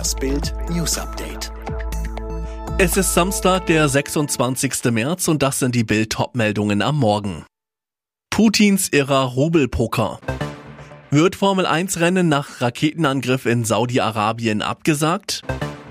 Das Bild News Update. Es ist Samstag, der 26. März und das sind die Bild meldungen am Morgen. Putins irrer Rubelpoker. Wird Formel 1 Rennen nach Raketenangriff in Saudi-Arabien abgesagt?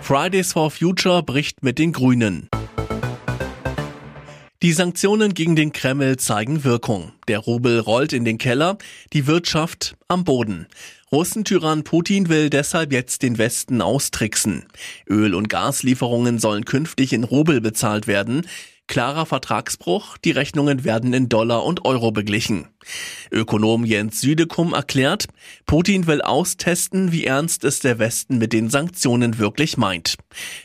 Fridays for Future bricht mit den Grünen. Die Sanktionen gegen den Kreml zeigen Wirkung. Der Rubel rollt in den Keller, die Wirtschaft am Boden. Russentyrann Putin will deshalb jetzt den Westen austricksen. Öl- und Gaslieferungen sollen künftig in Rubel bezahlt werden. Klarer Vertragsbruch, die Rechnungen werden in Dollar und Euro beglichen. Ökonom Jens Südekum erklärt, Putin will austesten, wie ernst es der Westen mit den Sanktionen wirklich meint.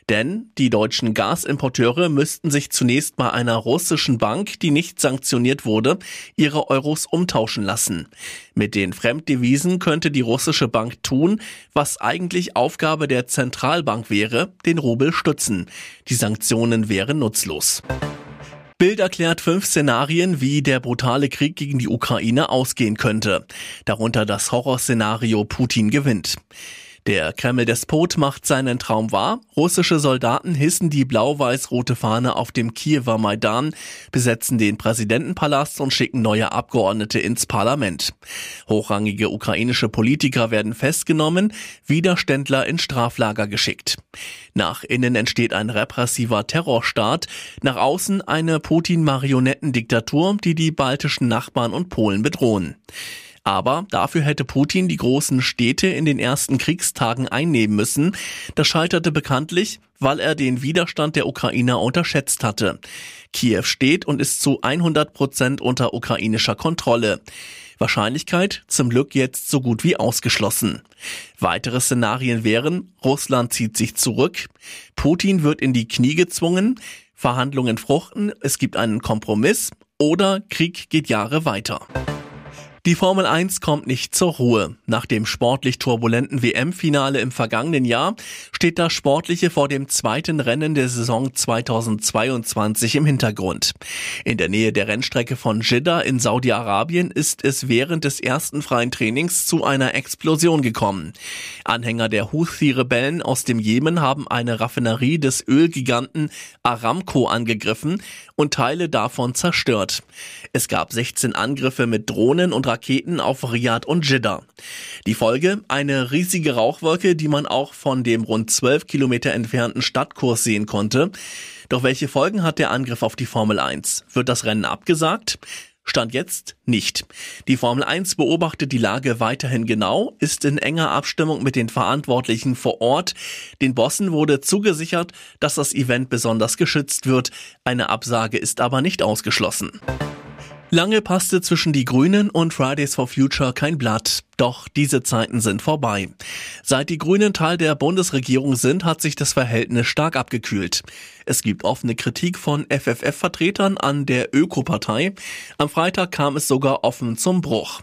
Denn die deutschen Gasimporteure müssten sich zunächst bei einer russischen Bank, die nicht sanktioniert wurde, ihre Euros umtauschen lassen. Mit den Fremddevisen könnte die russische Bank tun, was eigentlich Aufgabe der Zentralbank wäre, den Rubel stützen. Die Sanktionen wären nutzlos. Bild erklärt fünf Szenarien, wie der brutale Krieg gegen die Ukraine ausgehen könnte. Darunter das Horrorszenario Putin gewinnt. Der Kreml-Despot macht seinen Traum wahr. Russische Soldaten hissen die blau-weiß-rote Fahne auf dem Kiewer Maidan, besetzen den Präsidentenpalast und schicken neue Abgeordnete ins Parlament. Hochrangige ukrainische Politiker werden festgenommen, Widerständler in Straflager geschickt. Nach innen entsteht ein repressiver Terrorstaat, nach außen eine Putin-Marionettendiktatur, die die baltischen Nachbarn und Polen bedrohen. Aber dafür hätte Putin die großen Städte in den ersten Kriegstagen einnehmen müssen. Das scheiterte bekanntlich, weil er den Widerstand der Ukrainer unterschätzt hatte. Kiew steht und ist zu 100 Prozent unter ukrainischer Kontrolle. Wahrscheinlichkeit zum Glück jetzt so gut wie ausgeschlossen. Weitere Szenarien wären, Russland zieht sich zurück, Putin wird in die Knie gezwungen, Verhandlungen fruchten, es gibt einen Kompromiss oder Krieg geht Jahre weiter. Die Formel 1 kommt nicht zur Ruhe. Nach dem sportlich turbulenten WM-Finale im vergangenen Jahr steht das Sportliche vor dem zweiten Rennen der Saison 2022 im Hintergrund. In der Nähe der Rennstrecke von Jeddah in Saudi-Arabien ist es während des ersten freien Trainings zu einer Explosion gekommen. Anhänger der Houthi-Rebellen aus dem Jemen haben eine Raffinerie des Ölgiganten Aramco angegriffen und Teile davon zerstört. Es gab 16 Angriffe mit Drohnen und Raketen auf Riyadh und Jeddah. Die Folge? Eine riesige Rauchwolke, die man auch von dem rund 12 Kilometer entfernten Stadtkurs sehen konnte. Doch welche Folgen hat der Angriff auf die Formel 1? Wird das Rennen abgesagt? Stand jetzt nicht. Die Formel 1 beobachtet die Lage weiterhin genau, ist in enger Abstimmung mit den Verantwortlichen vor Ort. Den Bossen wurde zugesichert, dass das Event besonders geschützt wird. Eine Absage ist aber nicht ausgeschlossen. Lange passte zwischen die Grünen und Fridays for Future kein Blatt. Doch diese Zeiten sind vorbei. Seit die Grünen Teil der Bundesregierung sind, hat sich das Verhältnis stark abgekühlt. Es gibt offene Kritik von FFF-Vertretern an der Ökopartei. Am Freitag kam es sogar offen zum Bruch.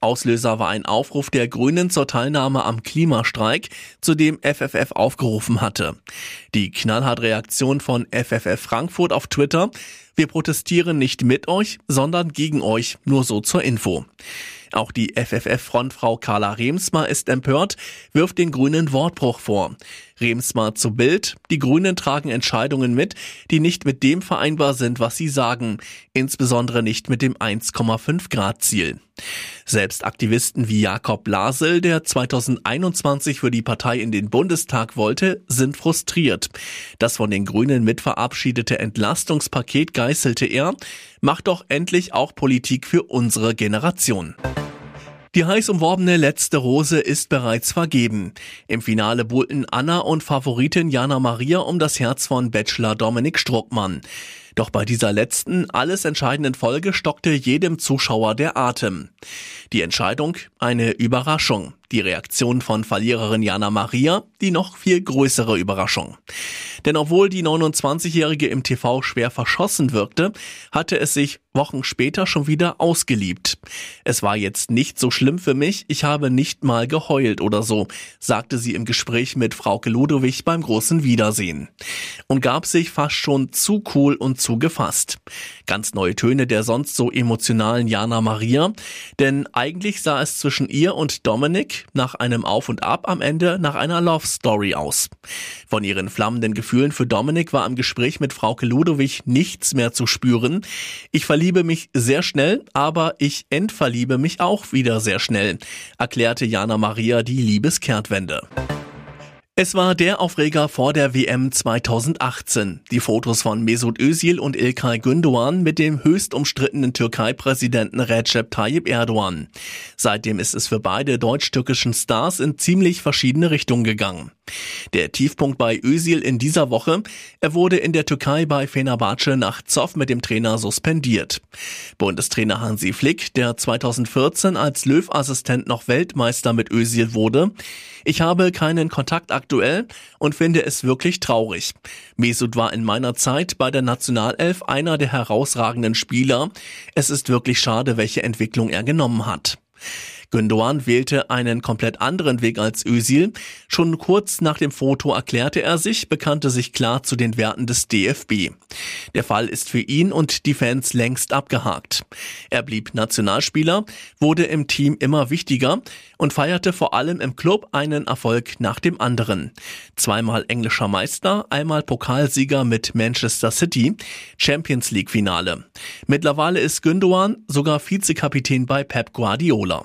Auslöser war ein Aufruf der Grünen zur Teilnahme am Klimastreik, zu dem FFF aufgerufen hatte. Die knallhart Reaktion von FFF Frankfurt auf Twitter wir protestieren nicht mit euch, sondern gegen euch, nur so zur Info. Auch die FFF-Frontfrau Carla Remsmar ist empört, wirft den Grünen Wortbruch vor. Remsmar zu Bild, die Grünen tragen Entscheidungen mit, die nicht mit dem vereinbar sind, was sie sagen, insbesondere nicht mit dem 1,5 Grad Ziel. Selbst Aktivisten wie Jakob Blasel, der 2021 für die Partei in den Bundestag wollte, sind frustriert. Das von den Grünen mitverabschiedete Entlastungspaket geißelte er, macht doch endlich auch Politik für unsere Generation. Die heiß umworbene letzte Rose ist bereits vergeben. Im Finale buhlten Anna und Favoritin Jana Maria um das Herz von Bachelor Dominik Struckmann. Doch bei dieser letzten, alles entscheidenden Folge stockte jedem Zuschauer der Atem. Die Entscheidung eine Überraschung. Die Reaktion von Verliererin Jana Maria die noch viel größere Überraschung. Denn obwohl die 29-Jährige im TV schwer verschossen wirkte, hatte es sich Wochen später schon wieder ausgeliebt. Es war jetzt nicht so schlimm für mich, ich habe nicht mal geheult oder so, sagte sie im Gespräch mit Frauke Ludowig beim großen Wiedersehen. Und gab sich fast schon zu cool und dazu gefasst. Ganz neue Töne der sonst so emotionalen Jana Maria, denn eigentlich sah es zwischen ihr und Dominik nach einem Auf und Ab am Ende nach einer Love Story aus. Von ihren flammenden Gefühlen für Dominik war im Gespräch mit Frauke Ludowig nichts mehr zu spüren. Ich verliebe mich sehr schnell, aber ich entverliebe mich auch wieder sehr schnell, erklärte Jana Maria die Liebeskehrtwende. Es war der Aufreger vor der WM 2018. Die Fotos von Mesut Özil und Ilkay Gündoğan mit dem höchst umstrittenen Türkei-Präsidenten Recep Tayyip Erdogan. Seitdem ist es für beide deutsch-türkischen Stars in ziemlich verschiedene Richtungen gegangen. Der Tiefpunkt bei Özil in dieser Woche, er wurde in der Türkei bei Fenerbahce nach Zoff mit dem Trainer suspendiert. Bundestrainer Hansi Flick, der 2014 als Löw-Assistent noch Weltmeister mit Özil wurde, ich habe keinen Kontakt aktuell und finde es wirklich traurig. Mesut war in meiner Zeit bei der Nationalelf einer der herausragenden Spieler. Es ist wirklich schade, welche Entwicklung er genommen hat. Gündoğan wählte einen komplett anderen Weg als Özil. Schon kurz nach dem Foto erklärte er sich, bekannte sich klar zu den Werten des DFB. Der Fall ist für ihn und die Fans längst abgehakt. Er blieb Nationalspieler, wurde im Team immer wichtiger und feierte vor allem im Club einen Erfolg nach dem anderen. Zweimal englischer Meister, einmal Pokalsieger mit Manchester City, Champions League Finale. Mittlerweile ist Gündoğan sogar Vizekapitän bei Pep Guardiola.